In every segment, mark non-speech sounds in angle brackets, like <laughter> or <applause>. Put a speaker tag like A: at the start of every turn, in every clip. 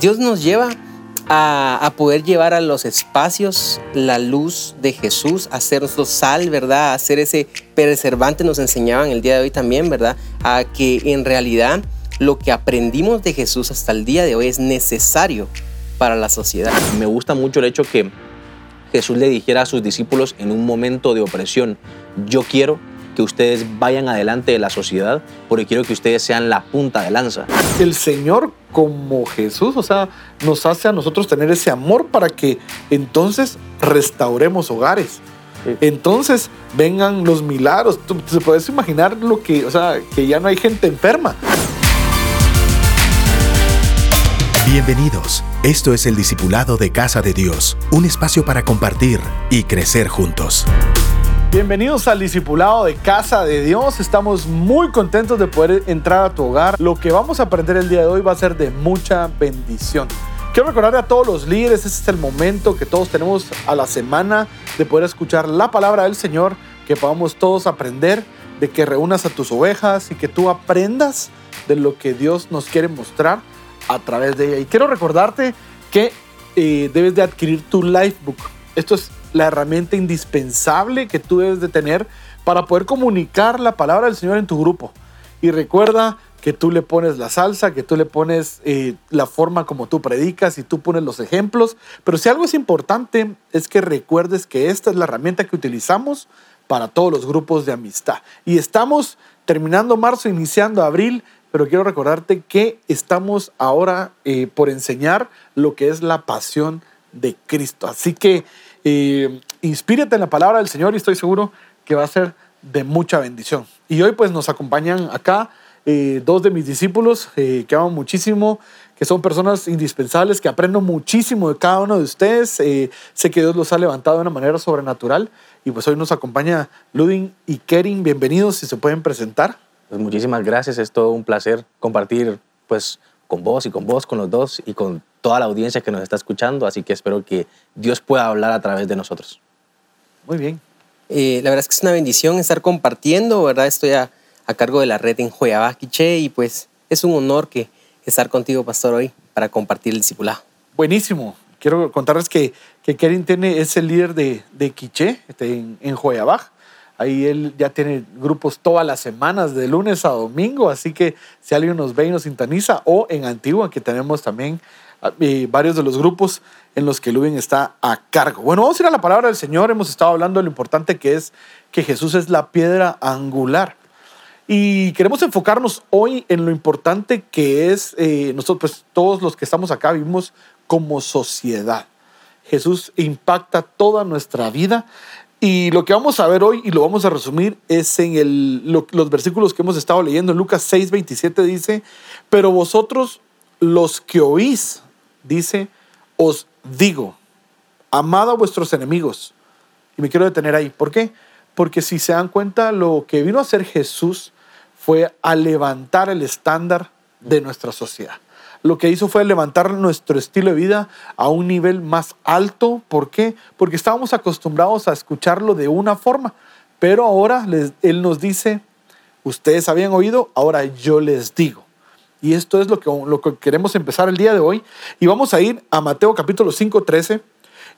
A: Dios nos lleva a, poder llevar a los espacios la luz de Jesús, a hacernos sal, ¿verdad? A hacer ese preservante, nos enseñaban el día de hoy también, ¿verdad? A que en realidad lo que aprendimos de Jesús hasta el día de hoy es necesario para la sociedad.
B: Me gusta mucho el hecho que Jesús le dijera a sus discípulos en un momento de opresión, yo quiero que ustedes vayan adelante de la sociedad, porque quiero que ustedes sean la punta de lanza.
C: El Señor como Jesús, o sea, nos hace a nosotros tener ese amor para que entonces restauremos hogares. Entonces vengan los milagros. Tú te puedes imaginar lo que, o sea, que ya no hay gente enferma.
D: Bienvenidos. Esto es el Discipulado de Casa de Dios, un espacio para compartir y crecer juntos.
C: Bienvenidos al Discipulado de Casa de Dios. Estamos muy contentos de poder entrar a tu hogar. Lo que vamos a aprender el día de hoy va a ser de mucha bendición. Quiero recordarle a todos los líderes, este es el momento que todos tenemos a la semana de poder escuchar la palabra del Señor, que podamos todos aprender, de que reúnas a tus ovejas y que tú aprendas de lo que Dios nos quiere mostrar a través de ella. Y quiero recordarte que eh, debes de adquirir tu Lifebook. Esto es la herramienta indispensable que tú debes de tener para poder comunicar la palabra del Señor en tu grupo. Y recuerda que tú le pones la salsa, que tú le pones eh, la forma como tú predicas y tú pones los ejemplos. Pero si algo es importante es que recuerdes que esta es la herramienta que utilizamos para todos los grupos de amistad. Y estamos terminando marzo, iniciando abril, pero quiero recordarte que estamos ahora eh, por enseñar lo que es la pasión de Cristo. Así que eh, en la palabra del Señor y estoy seguro que va a ser de mucha bendición. Y hoy pues nos acompañan acá eh, dos de mis discípulos eh, que amo muchísimo, que son personas indispensables, que aprendo muchísimo de cada uno de ustedes. Eh, sé que Dios los ha levantado de una manera sobrenatural. Y pues hoy nos acompaña Ludin y Kerin. Bienvenidos, si se pueden presentar.
B: Pues muchísimas gracias, es todo un placer compartir pues con vos y con vos, con los dos y con toda la audiencia que nos está escuchando, así que espero que Dios pueda hablar a través de nosotros.
C: Muy bien.
A: Eh, la verdad es que es una bendición estar compartiendo, ¿verdad? Estoy a, cargo de la red en Quiché y pues es un honor que estar contigo, pastor, hoy para compartir el discipulado.
C: Buenísimo. Quiero contarles que, que Keren tiene, es el líder de, de Quiché este, en, en Ahí él ya tiene grupos todas las semanas, de lunes a domingo, así que si alguien nos ve y nos sintoniza, o en Antigua, que tenemos también varios de los grupos en los que Lubin está a cargo. Bueno, vamos a ir a la palabra del Señor. Hemos estado hablando de lo importante que es que Jesús es la piedra angular. Y queremos enfocarnos hoy en lo importante que es, eh, nosotros, pues todos los que estamos acá vivimos como sociedad. Jesús impacta toda nuestra vida. Y lo que vamos a ver hoy, y lo vamos a resumir, es en el, los versículos que hemos estado leyendo. Lucas 6, 27 dice, pero vosotros los que oís, dice, os digo, amad a vuestros enemigos. Y me quiero detener ahí. ¿Por qué? Porque si se dan cuenta, lo que vino a hacer Jesús fue a levantar el estándar de nuestra sociedad. Lo que hizo fue levantar nuestro estilo de vida a un nivel más alto. ¿Por qué? Porque estábamos acostumbrados a escucharlo de una forma. Pero ahora Él nos dice, ustedes habían oído, ahora yo les digo. Y esto es lo que, lo que queremos empezar el día de hoy. Y vamos a ir a Mateo capítulo 5, 13.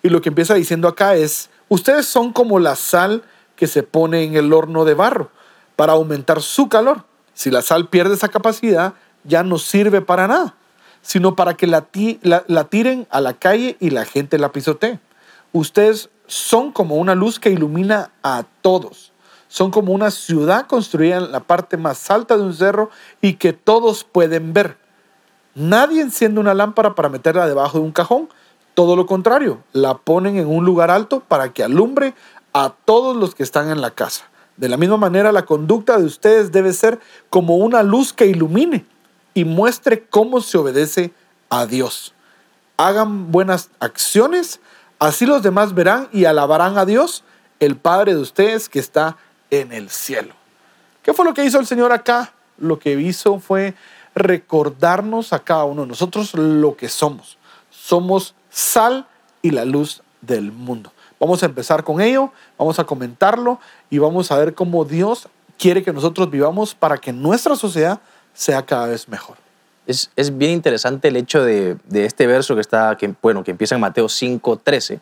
C: Y lo que empieza diciendo acá es, ustedes son como la sal que se pone en el horno de barro para aumentar su calor. Si la sal pierde esa capacidad, ya no sirve para nada, sino para que la, la tiren a la calle y la gente la pisotee. Ustedes son como una luz que ilumina a todos son como una ciudad construida en la parte más alta de un cerro y que todos pueden ver. Nadie enciende una lámpara para meterla debajo de un cajón. Todo lo contrario, la ponen en un lugar alto para que alumbre a todos los que están en la casa. De la misma manera, la conducta de ustedes debe ser como una luz que ilumine y muestre cómo se obedece a Dios. Hagan buenas acciones, así los demás verán y alabarán a Dios, el Padre de ustedes que está en el cielo. ¿Qué fue lo que hizo el Señor acá? Lo que hizo fue recordarnos a cada uno de nosotros lo que somos. Somos sal y la luz del mundo. Vamos a empezar con ello, vamos a comentarlo y vamos a ver cómo Dios quiere que nosotros vivamos para que nuestra sociedad sea cada vez mejor.
B: Es, es bien interesante el hecho de, de, este verso que, está, bueno, que empieza en Mateo 5.13.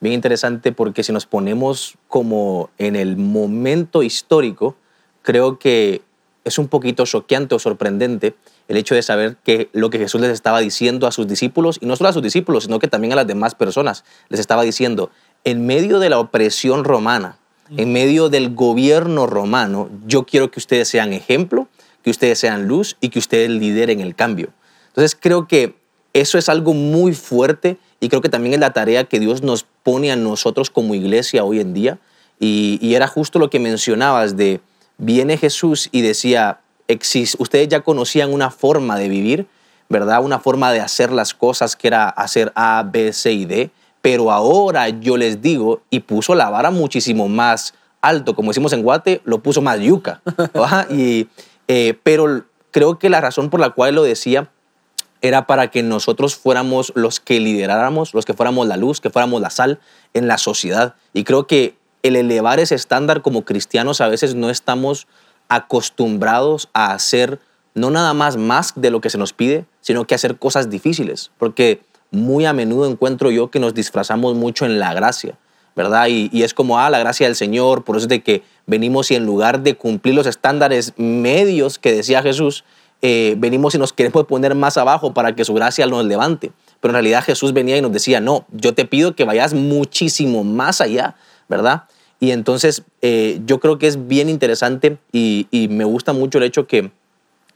B: Bien interesante porque si nos ponemos como en el momento histórico, creo que es un poquito choqueante o sorprendente el hecho de saber que lo que Jesús les estaba diciendo a sus discípulos, y no solo a sus discípulos, sino que también a las demás personas, les estaba diciendo, en medio de la opresión romana, en medio del gobierno romano, yo quiero que ustedes sean ejemplo, que ustedes sean luz y que ustedes lideren el cambio. Entonces creo que eso es algo muy fuerte y creo que también es la tarea que Dios nos pone a nosotros como iglesia hoy en día. Y, era justo lo que mencionabas de, viene Jesús y decía, ustedes ya conocían una forma de vivir, ¿verdad? Una forma de hacer las cosas que era hacer A, B, C y D, pero ahora yo les digo, y puso la vara muchísimo más alto, como decimos en Guate, lo puso más yuca, <laughs> y, eh, pero creo que la razón por la cual lo decía era para que nosotros fuéramos los que lideráramos, los que fuéramos la luz, que fuéramos la sal en la sociedad. Y creo que el elevar ese estándar como cristianos a veces no estamos acostumbrados a hacer no nada más más de lo que se nos pide, sino que hacer cosas difíciles, porque muy a menudo encuentro yo que nos disfrazamos mucho en la gracia, ¿verdad? Y, es como, ah, la gracia del Señor, por eso es de que venimos y en lugar de cumplir los estándares medios que decía Jesús, eh, venimos y nos queremos poner más abajo para que su gracia nos levante. Pero en realidad Jesús venía y nos decía, no, yo te pido que vayas muchísimo más allá, ¿verdad? Y entonces eh, yo creo que es bien interesante y, me gusta mucho el hecho que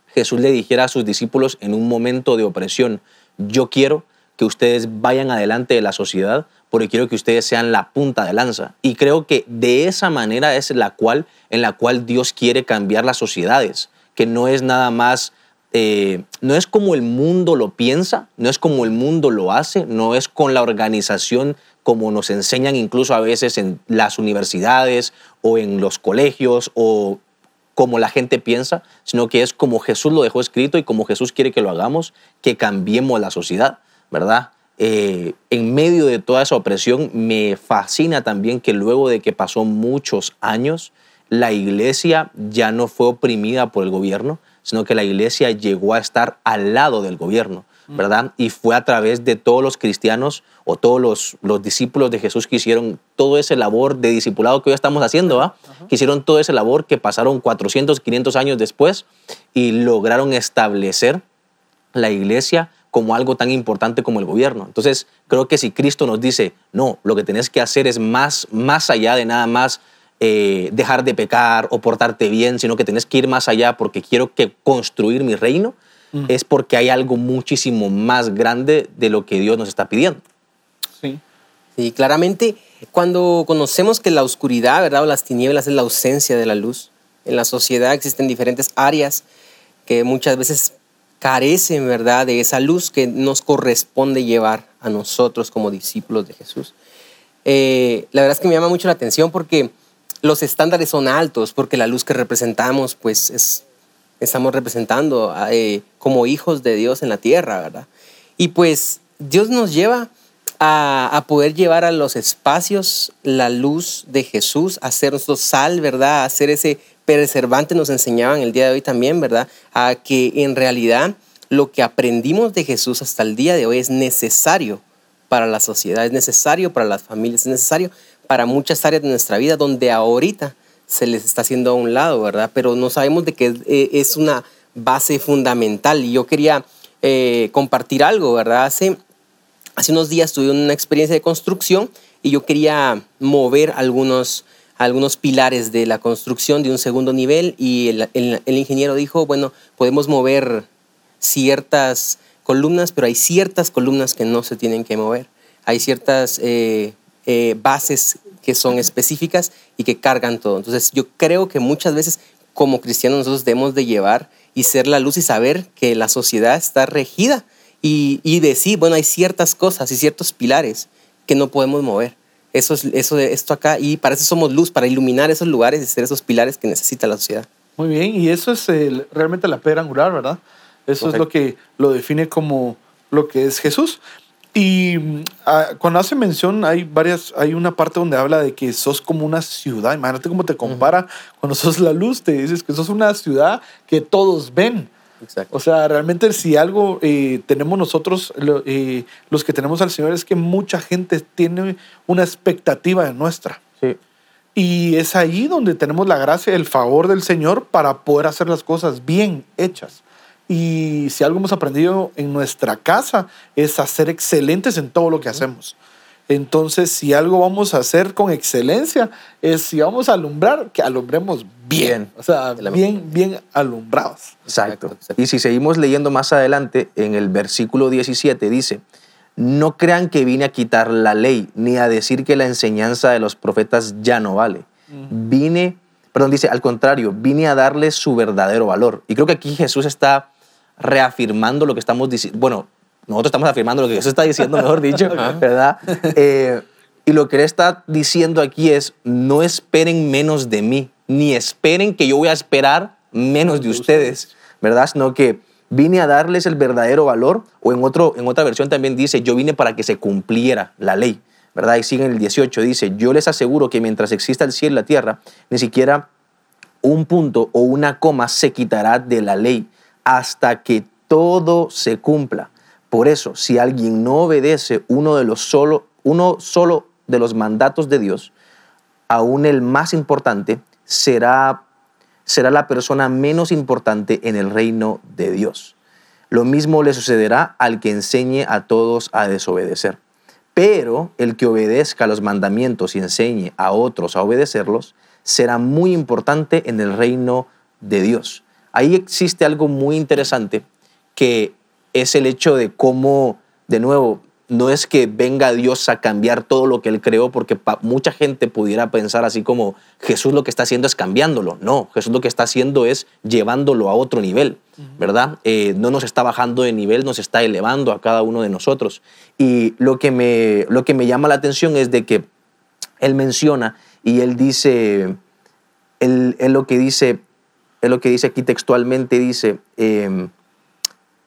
B: Jesús le dijera a sus discípulos en un momento de opresión, yo quiero que ustedes vayan adelante de la sociedad porque quiero que ustedes sean la punta de lanza. Y creo que de esa manera es la cual, en la cual Dios quiere cambiar las sociedades, que no es nada más, eh, no es como el mundo lo piensa, no es como el mundo lo hace, no es con la organización como nos enseñan incluso a veces en las universidades o en los colegios o como la gente piensa, sino que es como Jesús lo dejó escrito y como Jesús quiere que lo hagamos, que cambiemos la sociedad, ¿verdad? Eh, en medio de toda esa opresión, me fascina también que luego de que pasó muchos años, la iglesia ya no fue oprimida por el gobierno, sino que la iglesia llegó a estar al lado del gobierno. ¿verdad? Y fue a través de todos los cristianos o todos los, los discípulos de Jesús que hicieron todo ese labor de discipulado que hoy estamos haciendo, ¿va? Que hicieron todo ese labor que pasaron 400, 500 años después y lograron establecer la iglesia como algo tan importante como el gobierno. Entonces, creo que si Cristo nos dice, no, lo que tenés que hacer es más, más allá de nada más eh, dejar de pecar o portarte bien, sino que tenés que ir más allá porque quiero que construir mi reino, es porque hay algo muchísimo más grande de lo que Dios nos está pidiendo.
A: Sí. Sí, claramente cuando conocemos que la oscuridad, ¿verdad? O las tinieblas es la ausencia de la luz. En la sociedad existen diferentes áreas que muchas veces carecen, ¿verdad? De esa luz que nos corresponde llevar a nosotros como discípulos de Jesús. Eh, la verdad es que me llama mucho la atención porque los estándares son altos, porque la luz que representamos, pues es estamos representando eh, como hijos de Dios en la tierra, ¿verdad? Y pues Dios nos lleva a, poder llevar a los espacios la luz de Jesús, a nuestro sal, ¿verdad? A ser ese preservante, nos enseñaban el día de hoy también, ¿verdad? A que en realidad lo que aprendimos de Jesús hasta el día de hoy es necesario para la sociedad, es necesario para las familias, es necesario para muchas áreas de nuestra vida donde ahorita se les está haciendo a un lado, ¿verdad? Pero no sabemos de que eh, es una base fundamental. Y yo quería eh, compartir algo, ¿verdad? Hace, hace unos días tuve una experiencia de construcción y yo quería mover algunos, algunos pilares de la construcción de un segundo nivel y el, ingeniero dijo, bueno, podemos mover ciertas columnas, pero hay ciertas columnas que no se tienen que mover. Hay ciertas eh, bases que son específicas y que cargan todo. Entonces yo creo que muchas veces como cristianos nosotros debemos de llevar y ser la luz y saber que la sociedad está regida y, y decir, bueno, hay ciertas cosas y ciertos pilares que no podemos mover. Eso es eso de esto acá y para eso somos luz, para iluminar esos lugares y ser esos pilares que necesita la sociedad.
C: Muy bien, y eso es realmente la pedra angular, ¿verdad? Eso es lo que lo define como lo que es Jesús. Y ah, cuando hace mención, hay varias, hay una parte donde habla de que sos como una ciudad. Imagínate cómo te compara cuando sos la luz, te dices que sos una ciudad que todos ven.
A: Exacto.
C: O sea, realmente si algo eh, tenemos nosotros, eh, los que tenemos al Señor, es que mucha gente tiene una expectativa de nuestra.
B: Sí.
C: Y es ahí donde tenemos la gracia, el favor del Señor para poder hacer las cosas bien hechas. Y si algo hemos aprendido en nuestra casa es a ser excelentes en todo lo que hacemos. Entonces, si algo vamos a hacer con excelencia, es si vamos a alumbrar, que alumbremos bien.
B: Bien.
C: O sea, bien, bien alumbrados.
B: Exacto. Y si seguimos leyendo más adelante, en el versículo 17 dice, no crean que vine a quitar la ley, ni a decir que la enseñanza de los profetas ya no vale. Vine, perdón, dice, al contrario, vine a darles su verdadero valor. Y creo que aquí Jesús está reafirmando lo que estamos diciendo. Bueno, nosotros estamos afirmando lo que Jesús está diciendo, mejor <laughs> dicho, ¿verdad? Eh, y lo que él está diciendo aquí es, no esperen menos de mí, ni esperen que yo voy a esperar menos de ustedes, ¿verdad? Sino que vine a darles el verdadero valor, o en, otro, en otra versión también dice, yo vine para que se cumpliera la ley, ¿verdad? Y sigue en el 18, dice, yo les aseguro que mientras exista el cielo y la tierra, ni siquiera un punto o una coma se quitará de la ley hasta que todo se cumpla. Por eso, si alguien no obedece uno de los solo, uno solo de los mandatos de Dios, aún el más importante será, será la persona menos importante en el reino de Dios. Lo mismo le sucederá al que enseñe a todos a desobedecer. Pero el que obedezca los mandamientos y enseñe a otros a obedecerlos será muy importante en el reino de Dios. Ahí existe algo muy interesante que es el hecho de cómo, de nuevo, no es que venga Dios a cambiar todo lo que Él creó, porque mucha gente pudiera pensar así como Jesús lo que está haciendo es cambiándolo. No, Jesús lo que está haciendo es llevándolo a otro nivel, ¿verdad? Eh, no nos está bajando de nivel, nos está elevando a cada uno de nosotros. Y lo que me, lo que me llama la atención es de que Él menciona y Él dice, Él, él lo que dice, él lo que dice aquí textualmente dice, em,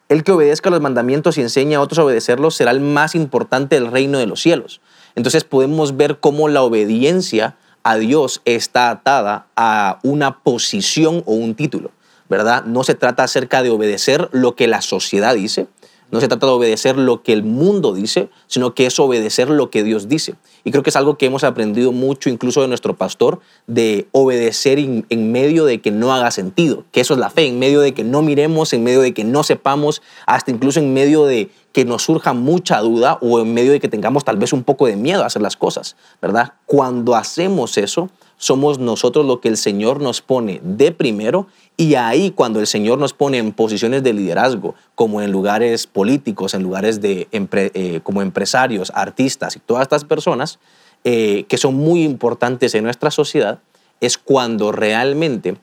B: el que obedezca los mandamientos y enseña a otros a obedecerlos será el más importante del reino de los cielos. Entonces podemos ver cómo la obediencia a Dios está atada a una posición o un título, ¿verdad? No se trata acerca de obedecer lo que la sociedad dice, no se trata de obedecer lo que el mundo dice, sino que es obedecer lo que Dios dice. Y creo que es algo que hemos aprendido mucho incluso de nuestro pastor, de obedecer en, medio de que no haga sentido, que eso es la fe, en medio de que no miremos, en medio de que no sepamos, hasta incluso en medio de que nos surja mucha duda o en medio de que tengamos tal vez un poco de miedo a hacer las cosas, ¿verdad? Cuando hacemos eso, somos nosotros lo que el Señor nos pone de primero y ahí cuando el Señor nos pone en posiciones de liderazgo, como en lugares políticos, en lugares de eh, como empresarios, artistas y todas estas personas eh, que son muy importantes en nuestra sociedad, es cuando realmente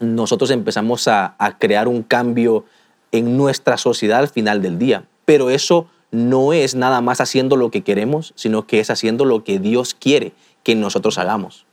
B: nosotros empezamos a crear un cambio en nuestra sociedad al final del día. Pero eso no es nada más haciendo lo que queremos, sino que es haciendo lo que Dios quiere que nosotros hagamos.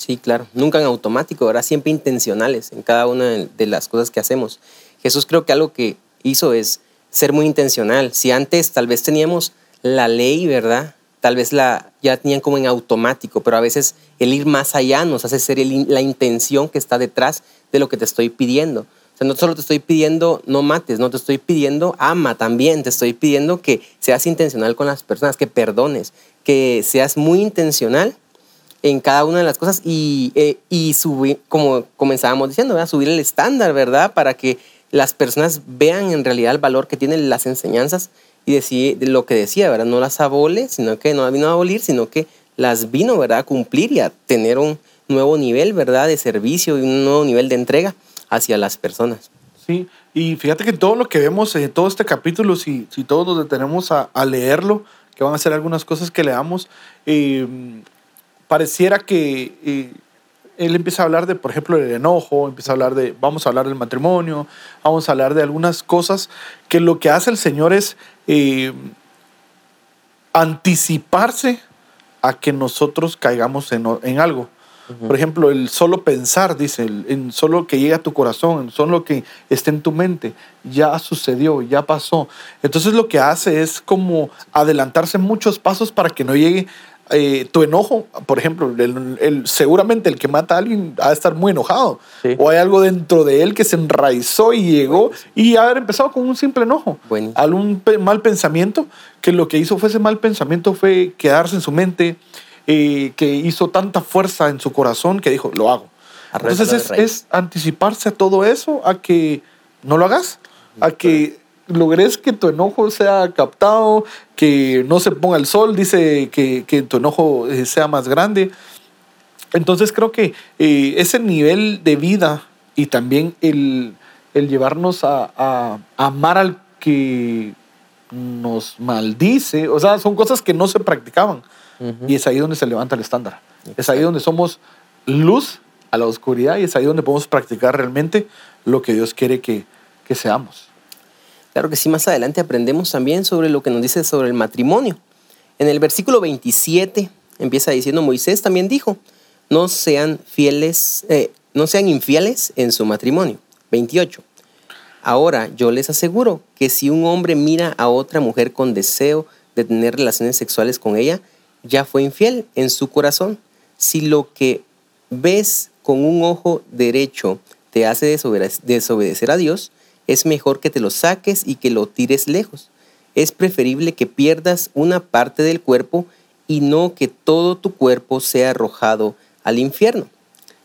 A: Sí, claro. Nunca en automático, ¿verdad? Siempre intencionales en cada una de las cosas que hacemos. Jesús creo que algo que hizo es ser muy intencional. Si antes tal vez teníamos la ley, ¿verdad? Tal vez la ya tenían como en automático, pero a veces el ir más allá nos hace ser la intención que está detrás de lo que te estoy pidiendo. O sea, no solo te estoy pidiendo no mates, no te estoy pidiendo ama también, te estoy pidiendo que seas intencional con las personas, que perdones, que seas muy intencional en cada una de las cosas y, eh, y subir, como comenzábamos diciendo, ¿verdad? subir el estándar, ¿verdad? Para que las personas vean en realidad el valor que tienen las enseñanzas y decir lo que decía, ¿verdad? No las abole, sino que no vino a abolir, sino que las vino, ¿verdad? A cumplir y a tener un nuevo nivel, ¿verdad? De servicio y un nuevo nivel de entrega hacia las personas.
C: Sí, y fíjate que todo lo que vemos en todo este capítulo, si, si todos nos detenemos a, a leerlo, que van a ser algunas cosas que leamos, eh, pareciera que eh, él empieza a hablar de, por ejemplo, el enojo, empieza a hablar de, vamos a hablar del matrimonio, vamos a hablar de algunas cosas que lo que hace el Señor es eh, anticiparse a que nosotros caigamos en, en algo. Por ejemplo, el solo pensar, dice, el, en solo que llegue a tu corazón, en solo que esté en tu mente, ya sucedió, ya pasó. Entonces lo que hace es como adelantarse muchos pasos para que no llegue eh, tu enojo, por ejemplo, el, el- seguramente el que mata a alguien ha de estar muy enojado.
B: Sí.
C: O hay algo dentro de él que se enraizó y llegó y haber empezado con un simple enojo.
A: Buenísimo.
C: Algún mal pensamiento, que lo que hizo fue ese mal pensamiento fue quedarse en su mente, eh, que hizo tanta fuerza en su corazón que dijo, lo hago. Entonces es, es anticiparse a todo eso, a que no lo hagas, a que logres que tu enojo sea captado, que no se ponga el sol, dice que, que tu enojo eh, sea más grande. Entonces creo que eh, ese nivel de vida y también el, el llevarnos a, a amar al que nos maldice, o sea, son cosas que no se practicaban. Y es ahí donde se levanta el estándar. Es ahí donde somos luz a la oscuridad y es ahí donde podemos practicar realmente lo que Dios quiere que, que seamos.
A: Claro que sí, más adelante aprendemos también sobre lo que nos dice sobre el matrimonio. En el versículo 27 empieza diciendo, Moisés también dijo, no sean fieles, eh, no sean infieles en su matrimonio. 28. Ahora yo les aseguro que si un hombre mira a otra mujer con deseo de tener relaciones sexuales con ella, ya fue infiel en su corazón. Si lo que ves con un ojo derecho te hace desobede- desobedecer a Dios, es mejor que te lo saques y que lo tires lejos. Es preferible que pierdas una parte del cuerpo y no que todo tu cuerpo sea arrojado al infierno.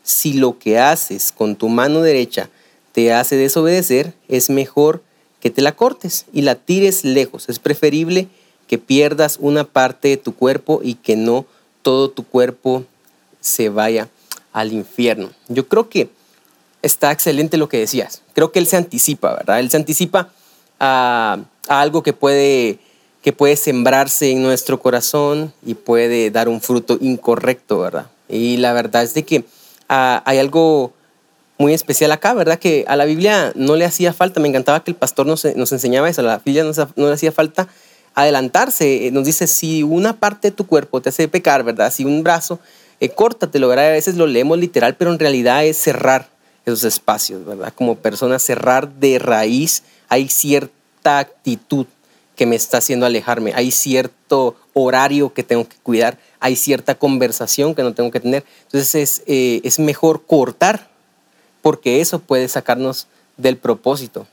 A: Si lo que haces con tu mano derecha te hace desobedecer, es mejor que te la cortes y la tires lejos. Es preferible que pierdas una parte de tu cuerpo y que no todo tu cuerpo se vaya al infierno. Yo creo que está excelente lo que decías. Creo que él se anticipa, ¿verdad? Él se anticipa a, algo que puede, que puede sembrarse en nuestro corazón y puede dar un fruto incorrecto, ¿verdad? Y la verdad es de que ah, hay algo muy especial acá, ¿verdad? Que a la Biblia no le hacía falta, me encantaba que el pastor nos, nos enseñaba eso, a la Biblia no, se- no le hacía falta adelantarse, Eh, nos dice, si una parte de tu cuerpo te hace pecar, ¿verdad? Si un brazo, eh, córtatelo, ¿verdad? A veces lo leemos literal, pero en realidad es cerrar esos espacios, ¿verdad? Como persona, cerrar de raíz, hay cierta actitud que me está haciendo alejarme, hay cierto horario que tengo que cuidar, hay cierta conversación que no tengo que tener. Entonces es, eh, es mejor cortar porque eso puede sacarnos del propósito.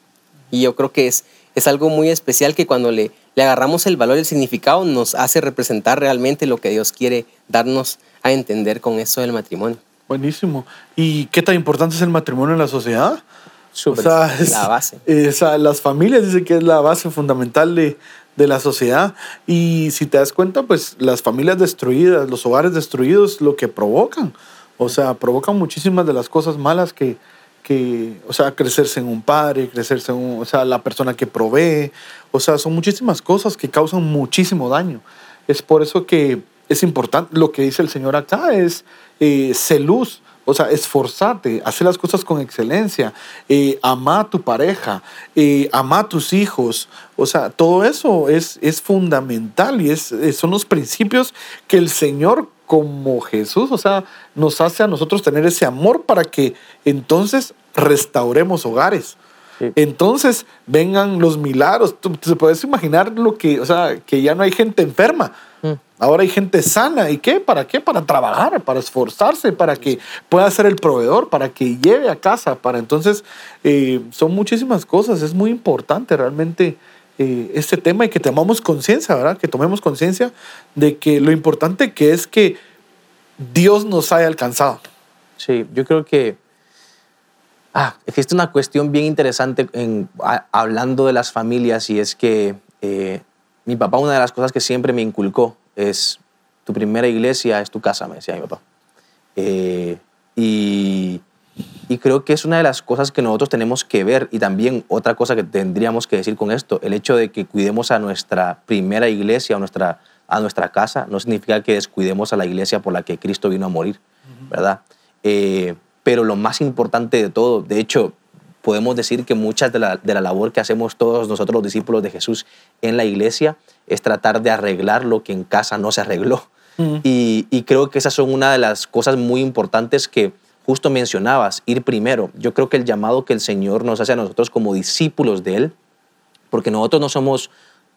A: Y yo creo que es, es algo muy especial que cuando le, le agarramos el valor y el significado nos hace representar realmente lo que Dios quiere darnos a entender con eso del matrimonio.
C: Buenísimo. ¿Y qué tan importante es el matrimonio en la sociedad?
B: Súper.
C: O sea, es-
A: La base.
C: esa- las familias dicen que es la base fundamental de, de la sociedad. Y si te das cuenta, pues las familias destruidas, los hogares destruidos, lo que provocan. O sea, provocan muchísimas de las cosas malas que, que o sea, crecerse en un padre, crecerse en un, o sea, la persona que provee. O sea, son muchísimas cosas que causan muchísimo daño. Es por eso que es importante, lo que dice el Señor acá es eh, sé luz. O sea, esforzarte, hacer las cosas con excelencia, eh, ama a tu pareja, eh, ama a tus hijos. O sea, todo eso es, es fundamental y es- son los principios que el Señor como Jesús, o sea, nos hace a nosotros tener ese amor para que entonces restauremos hogares.
B: Sí.
C: Entonces vengan los milagros. Tú te puedes imaginar lo que, o sea, que ya no hay gente enferma.
B: Mm.
C: Ahora hay gente sana. ¿Y qué? ¿Para qué? Para trabajar, para esforzarse, para que pueda ser el proveedor, para que lleve a casa. Para entonces, eh, son muchísimas cosas. Es muy importante realmente eh, este tema y que tomamos conciencia, ¿verdad? Que tomemos conciencia de que lo importante que es que Dios nos haya alcanzado.
B: Sí, yo creo que ah, existe una cuestión bien interesante en, a- hablando de las familias y es que eh, mi papá una de las cosas que siempre me inculcó es tu primera iglesia es tu casa, me decía mi papá. Eh, y, y creo que es una de las cosas que nosotros tenemos que ver y también otra cosa que tendríamos que decir con esto, el hecho de que cuidemos a nuestra primera iglesia, a nuestra, a nuestra casa, no significa que descuidemos a la iglesia por la que Cristo vino a morir, ¿verdad? Eh, pero lo más importante de todo, de hecho, podemos decir que muchas de la, de la labor que hacemos todos nosotros los discípulos de Jesús en la iglesia es tratar de arreglar lo que en casa no se arregló. Y, y creo que esas son una de las cosas muy importantes que justo mencionabas, ir primero. Yo creo que el llamado que el Señor nos hace a nosotros como discípulos de Él, porque nosotros no somos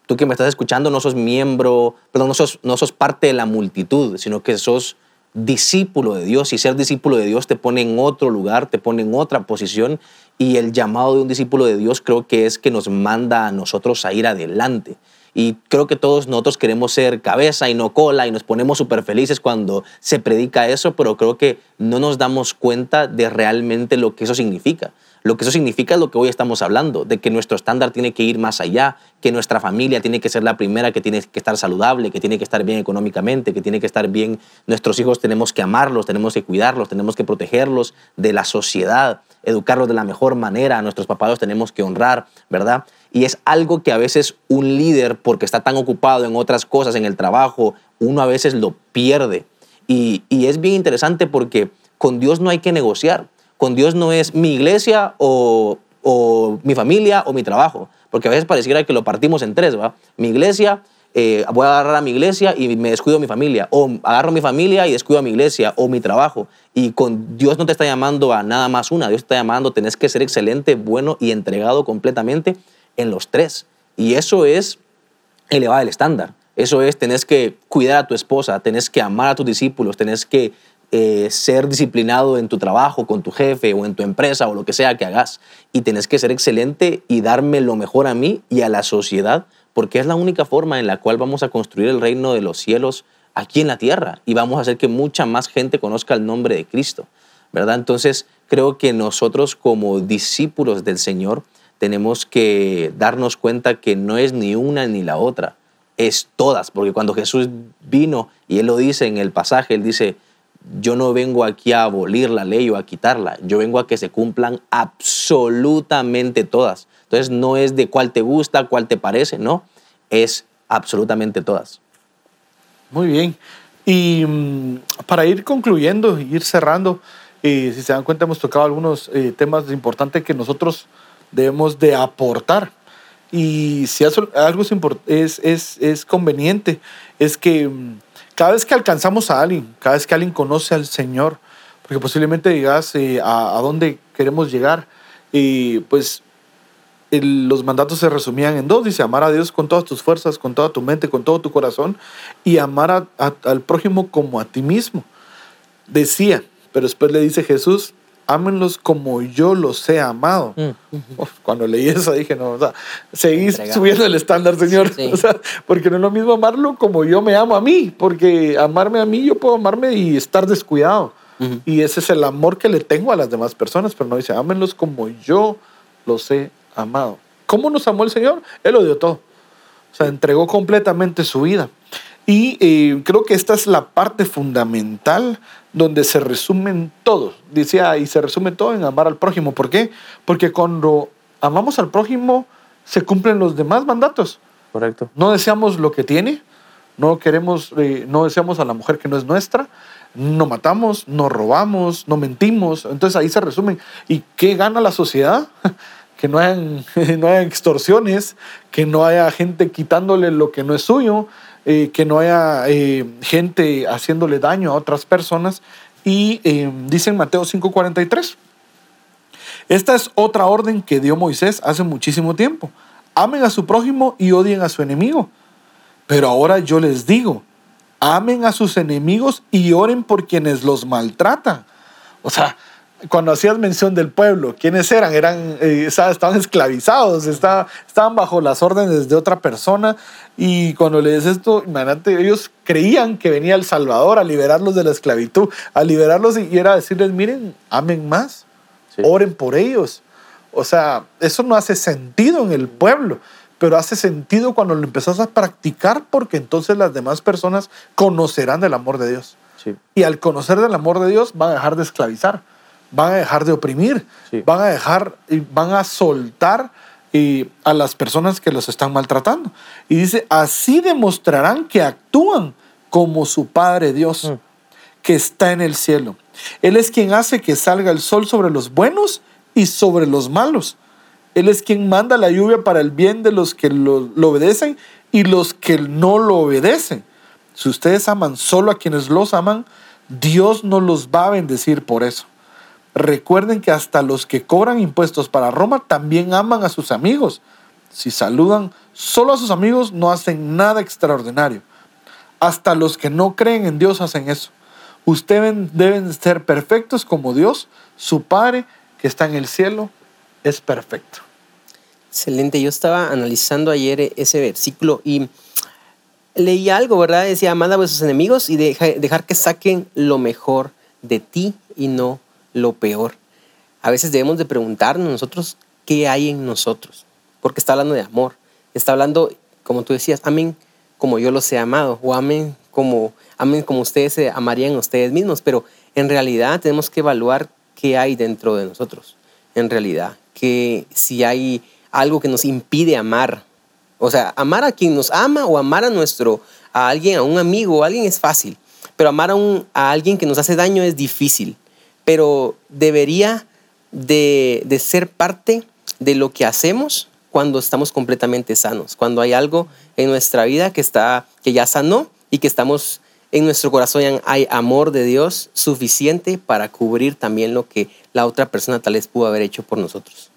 B: tú que me estás escuchando no sos miembro, perdón, no sos, no sos parte de la multitud, sino que sos discípulo de Dios y ser discípulo de Dios te pone en otro lugar, te pone en otra posición y el llamado de un discípulo de Dios creo que es que nos manda a nosotros a ir adelante. Y creo que todos nosotros queremos ser cabeza y no cola y nos ponemos súper felices cuando se predica eso, pero creo que no nos damos cuenta de realmente lo que eso significa. Lo que eso significa es lo que hoy estamos hablando, de que nuestro estándar tiene que ir más allá, que nuestra familia tiene que ser la primera que tiene que estar saludable, que tiene que estar bien económicamente, que tiene que estar bien. Nuestros hijos tenemos que amarlos, tenemos que cuidarlos, tenemos que protegerlos de la sociedad, educarlos de la mejor manera, a nuestros papás los tenemos que honrar, ¿verdad? Y es algo que a veces un líder, porque está tan ocupado en otras cosas, en el trabajo, uno a veces lo pierde. Y, y es bien interesante porque con Dios no hay que negociar con Dios no es mi iglesia o, mi familia o mi trabajo, porque a veces pareciera que lo partimos en tres, ¿va? Mi iglesia, eh, voy a agarrar a mi iglesia y me descuido a mi familia, o agarro a mi familia y descuido a mi iglesia o mi trabajo. Y con Dios no te está llamando a nada más una, Dios te está llamando, tenés que ser excelente, bueno y entregado completamente en los tres. Y eso es elevar el estándar. Eso es, tenés que cuidar a tu esposa, tenés que amar a tus discípulos, tenés que eh, ser disciplinado en tu trabajo, con tu jefe o en tu empresa o lo que sea que hagas. Y tenés que ser excelente y darme lo mejor a mí y a la sociedad, porque es la única forma en la cual vamos a construir el reino de los cielos aquí en la tierra y vamos a hacer que mucha más gente conozca el nombre de Cristo, ¿verdad? Entonces, creo que nosotros como discípulos del Señor tenemos que darnos cuenta que no es ni una ni la otra, es todas, porque cuando Jesús vino, y él lo dice en el pasaje, él dice, yo no vengo aquí a abolir la ley o a quitarla, yo vengo a que se cumplan absolutamente todas. Entonces no es de cuál te gusta, cuál te parece, no, es absolutamente todas.
C: Muy bien. Y mm, para ir concluyendo, ir cerrando, eh, si se dan cuenta hemos tocado algunos eh, temas importantes que nosotros debemos de aportar. Y si algo es, es, es conveniente, es que mm, cada vez que alcanzamos a alguien, cada vez que alguien conoce al Señor, porque posiblemente digas eh, a, dónde queremos llegar, y pues los mandatos se resumían en dos, dice, amar a Dios con todas tus fuerzas, con toda tu mente, con todo tu corazón, y amar al prójimo como a ti mismo. Decía, pero después le dice Jesús, ámenlos como yo los he amado. Mm. cuando leí eso dije, no, o sea, seguís subiendo el estándar, Señor. <laughs> O sea, porque no es lo mismo amarlo como yo me amo a mí, porque amarme a mí yo puedo amarme y estar descuidado. Y ese es el amor que le tengo a las demás personas, pero no dice, ámenlos como yo los he amado. ¿Cómo nos amó el Señor? Él lo dio todo. O sea, entregó completamente su vida. Y eh, creo que esta es la parte fundamental donde se resumen todos. Decía, y se resume todo en amar al prójimo. ¿Por qué? Porque cuando amamos al prójimo, se cumplen los demás mandatos.
B: Correcto.
C: No deseamos lo que tiene, no queremos, eh, no deseamos a la mujer que no es nuestra, no matamos, no robamos, no mentimos. Entonces ahí se resumen. ¿Y qué gana la sociedad? <laughs> que no hayan, <laughs> no hayan extorsiones, que no haya gente quitándole lo que no es suyo, eh, que no haya eh, gente haciéndole daño a otras personas. Y eh, dice en Mateo 5:43, esta es otra orden que dio Moisés hace muchísimo tiempo. Amen a su prójimo y odien a su enemigo. Pero ahora yo les digo, amen a sus enemigos y oren por quienes los maltratan. O sea, cuando hacías mención del pueblo, ¿quiénes eran? eran eh, estaban esclavizados, estaban bajo las órdenes de otra persona. Y cuando le dices esto, imagínate, ellos creían que venía el Salvador a liberarlos de la esclavitud, a liberarlos y era decirles, miren, amen más, oren por ellos. O sea, eso no hace sentido en el pueblo, pero hace sentido cuando lo empezás a practicar porque entonces las demás personas conocerán del amor de Dios. Y al conocer del amor de Dios van a dejar de esclavizar van a dejar de oprimir, van a dejar, y van a soltar a las personas que los están maltratando. Y dice, así demostrarán que actúan como su Padre Dios, mm. que está en el cielo. Él es quien hace que salga el sol sobre los buenos y sobre los malos. Él es quien manda la lluvia para el bien de los que lo, lo obedecen y los que no lo obedecen. Si ustedes aman solo a quienes los aman, Dios no los va a bendecir por eso. Recuerden que hasta los que cobran impuestos para Roma también aman a sus amigos. Si saludan solo a sus amigos no hacen nada extraordinario. Hasta los que no creen en Dios hacen eso. Ustedes deben ser perfectos como Dios, su Padre, que está en el cielo, es perfecto.
A: Excelente. Yo estaba analizando ayer ese versículo y leí algo, ¿verdad? Decía, amad a vuestros enemigos y dejar que saquen lo mejor de ti y no lo peor. A veces debemos de preguntarnos nosotros qué hay en nosotros, porque está hablando de amor. Está hablando, como tú decías, amén como yo los he amado, o amén como, amén como ustedes se amarían ustedes mismos, pero en realidad tenemos que evaluar qué hay dentro de nosotros, en realidad, que si hay algo que nos impide amar, o sea, amar a quien nos ama o amar a nuestro, a alguien, a un amigo, a alguien es fácil, pero amar a, un, a alguien que nos hace daño es difícil, pero debería de, de ser parte de lo que hacemos cuando estamos completamente sanos, cuando hay algo en nuestra vida que, está, que ya sanó y que estamos en nuestro corazón hay amor de Dios suficiente para cubrir también lo que la otra persona tal vez pudo haber hecho por nosotros.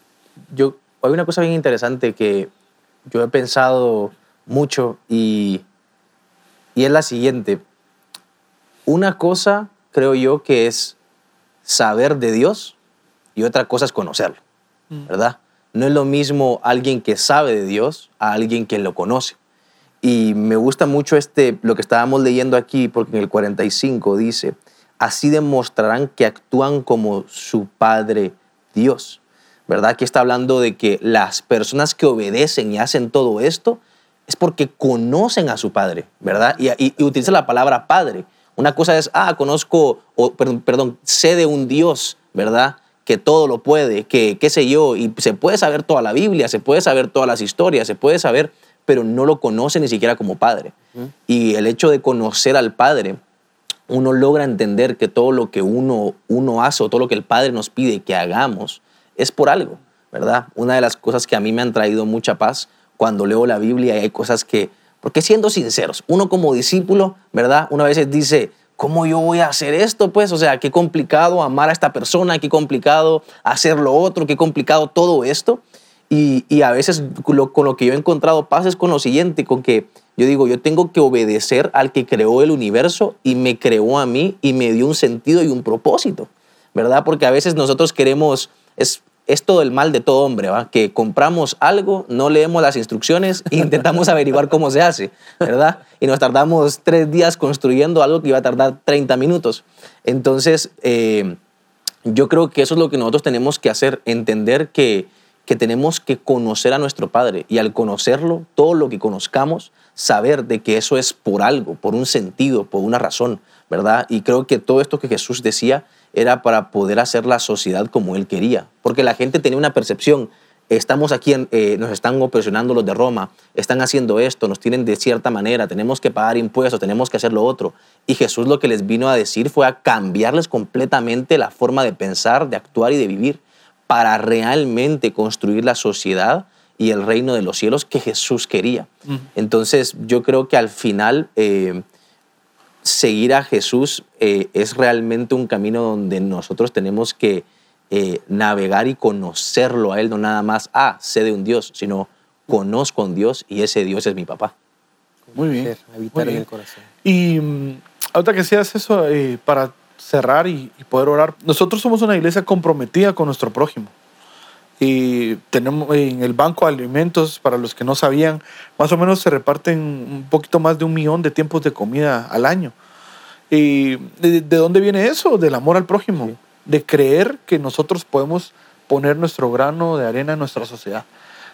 B: Yo, hay una cosa bien interesante que yo he pensado mucho y, y es la siguiente. Una cosa creo yo que es saber de Dios y otra cosa es conocerlo, mm. ¿verdad? No es lo mismo alguien que sabe de Dios a alguien que lo conoce. Y me gusta mucho este, lo que estábamos leyendo aquí, porque en el 45 dice, así demostrarán que actúan como su Padre Dios. ¿Verdad? Que está hablando de que las personas que obedecen y hacen todo esto es porque conocen a su Padre, ¿verdad? Y, y, utiliza la palabra Padre. Una cosa es, ah, conozco, o, perdón, perdón, sé de un Dios, ¿verdad? Que todo lo puede, que qué sé yo, y se puede saber toda la Biblia, se puede saber todas las historias, se puede saber pero no lo conoce ni siquiera como padre. Y el hecho de conocer al padre, uno logra entender que todo lo que uno, uno hace o todo lo que el padre nos pide que hagamos es por algo, ¿verdad? Una de las cosas que a mí me han traído mucha paz cuando leo la Biblia y hay cosas que, porque siendo sinceros, uno como discípulo, ¿verdad? Una vez dice, ¿cómo yo voy a hacer esto? Pues, o sea, qué complicado amar a esta persona, qué complicado hacer lo otro, qué complicado todo esto. Y, a veces con lo, que yo he encontrado paz es con lo siguiente, con que yo digo, yo tengo que obedecer al que creó el universo y me creó a mí y me dio un sentido y un propósito, ¿verdad? Porque a veces nosotros queremos, es, es todo el mal de todo hombre, ¿va? Que compramos algo, no leemos las instrucciones e intentamos <laughs> averiguar cómo se hace, ¿verdad? Y nos tardamos tres días construyendo algo que iba a tardar 30 minutos. Entonces, eh, yo creo que eso es lo que nosotros tenemos que hacer, entender que que tenemos que conocer a nuestro Padre y al conocerlo, todo lo que conozcamos, saber de que eso es por algo, por un sentido, por una razón, ¿verdad? Y creo que todo esto que Jesús decía era para poder hacer la sociedad como Él quería, porque la gente tenía una percepción, estamos aquí, eh, nos están opresionando los de Roma, están haciendo esto, nos tienen de cierta manera, tenemos que pagar impuestos, tenemos que hacer lo otro. Y Jesús lo que les vino a decir fue a cambiarles completamente la forma de pensar, de actuar y de vivir para realmente construir la sociedad y el reino de los cielos que Jesús quería. Entonces yo creo que al final eh, seguir a Jesús eh, es realmente un camino donde nosotros tenemos que eh, navegar y conocerlo a Él, no nada más, ah, sé de un Dios, sino conozco a un Dios y ese Dios es mi papá.
C: Muy bien. Habitar en el corazón. Y mm, ahorita que seas eso, para cerrar y, poder orar. Nosotros somos una iglesia comprometida con nuestro prójimo. Y tenemos en el banco de alimentos, para los que no sabían, más o menos se reparten un poquito más de un millón de tiempos de comida al año. ¿Y de, dónde viene eso? Del amor al prójimo. De creer que nosotros podemos poner nuestro grano de arena en nuestra sociedad.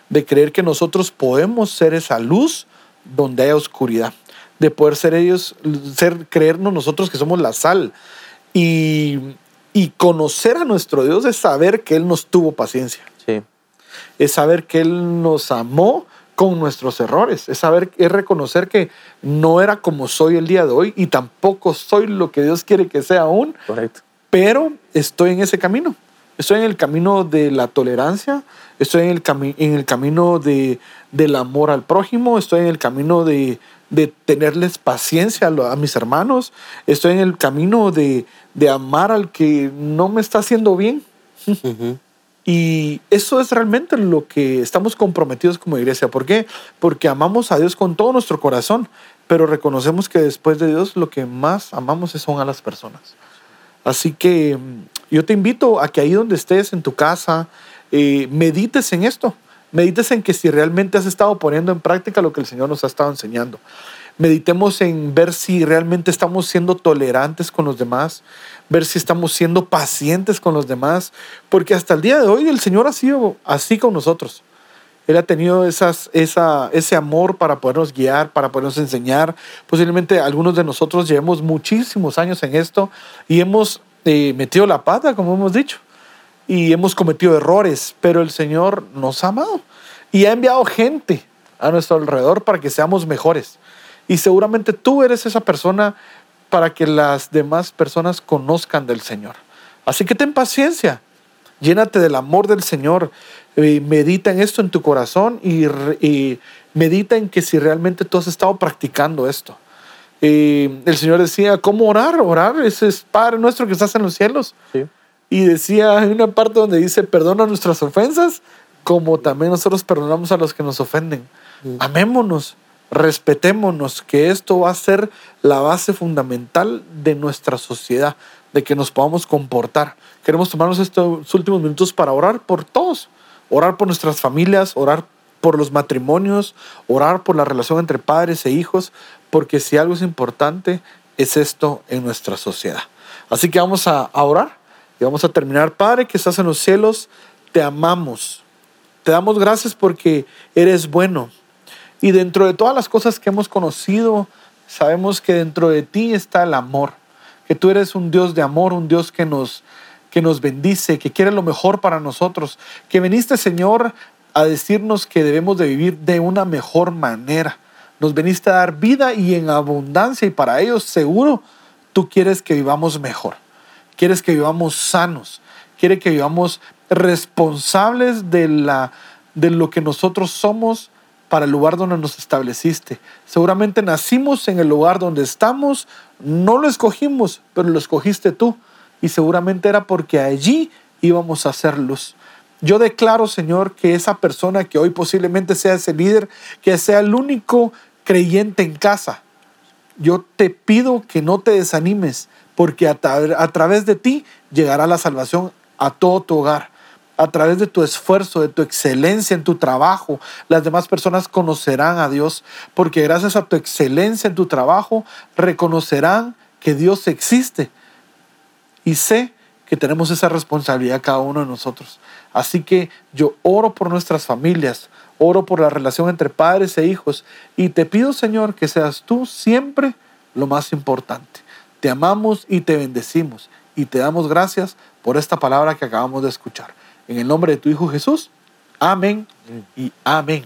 C: De creer que nosotros podemos ser esa luz donde hay oscuridad. De poder ser ellos, ser, creernos nosotros que somos la sal y, conocer a nuestro Dios es saber que Él nos tuvo paciencia.
B: Sí.
C: Es saber que Él nos amó con nuestros errores. Es saber, es reconocer que no era como soy el día de hoy y tampoco soy lo que Dios quiere que sea aún.
B: Correcto.
C: Pero estoy en ese camino. Estoy en el camino de la tolerancia, estoy en el, en el camino de, del amor al prójimo, estoy en el camino de, de tenerles paciencia a, mis hermanos, estoy en el camino de, amar al que no me está haciendo bien. Y eso es realmente lo que estamos comprometidos como iglesia. ¿Por qué? Porque amamos a Dios con todo nuestro corazón, pero reconocemos que después de Dios lo que más amamos son a las personas. Así que mm, yo te invito a que ahí donde estés, en tu casa, eh, medites en esto. Medites en que si realmente has estado poniendo en práctica lo que el Señor nos ha estado enseñando. Meditemos en ver si realmente estamos siendo tolerantes con los demás, ver si estamos siendo pacientes con los demás, porque hasta el día de hoy el Señor ha sido así con nosotros. Él ha tenido esas, esa, ese amor para podernos guiar, para podernos enseñar. Posiblemente algunos de nosotros llevamos muchísimos años en esto y hemos eh, metido la pata, como hemos dicho, y hemos cometido errores, pero el Señor nos ha amado y ha enviado gente a nuestro alrededor para que seamos mejores. Y seguramente tú eres esa persona para que las demás personas conozcan del Señor. Así que ten paciencia, llénate del amor del Señor, eh, medita en esto en tu corazón y, medita en que si realmente tú has estado practicando esto. Eh, el Señor decía, ¿cómo orar? Orar, ese es Padre nuestro que estás en los cielos. Y decía, hay una parte donde dice, perdona nuestras ofensas, como también nosotros perdonamos a los que nos ofenden. Amémonos respetémonos, que esto va a ser la base fundamental de nuestra sociedad, de que nos podamos comportar. Queremos tomarnos estos últimos minutos para orar por todos, orar por nuestras familias, orar por los matrimonios, orar por la relación entre padres e hijos, porque si algo es importante es esto en nuestra sociedad. Así que vamos a, orar y vamos a terminar. Padre que estás en los cielos, te amamos. Te damos gracias porque eres bueno y dentro de todas las cosas que hemos conocido, sabemos que dentro de ti está el amor, que tú eres un Dios de amor, un Dios que nos, que nos bendice, que quiere lo mejor para nosotros, que viniste, Señor, a decirnos que debemos de vivir de una mejor manera. Nos veniste a dar vida y en abundancia y para ello seguro tú quieres que vivamos mejor. Quieres que vivamos sanos. Quieres que vivamos responsables de, la, de lo que nosotros somos para el lugar donde nos estableciste. Seguramente nacimos en el lugar donde estamos, no lo escogimos, pero lo escogiste tú. Y seguramente era porque allí íbamos a hacer luz. Yo declaro, Señor, que esa persona que hoy posiblemente sea ese líder, que sea el único creyente en casa, yo te pido que no te desanimes, porque a, a través de ti llegará la salvación a todo tu hogar a través de tu esfuerzo, de tu excelencia en tu trabajo, las demás personas conocerán a Dios, porque gracias a tu excelencia en tu trabajo, reconocerán que Dios existe. Y sé que tenemos esa responsabilidad cada uno de nosotros. Así que yo oro por nuestras familias, oro por la relación entre padres e hijos, y te pido, Señor, que seas tú siempre lo más importante. Te amamos y te bendecimos, y te damos gracias por esta palabra que acabamos de escuchar. En el nombre de tu Hijo Jesús. Amén y amén.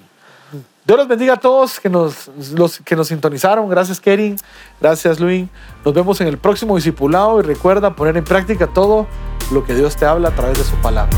C: Dios los bendiga a todos que nos, los que nos sintonizaron. Gracias, Kerin. Gracias, Luis. Nos vemos en el próximo discipulado y recuerda poner en práctica todo lo que Dios te habla a través de su palabra.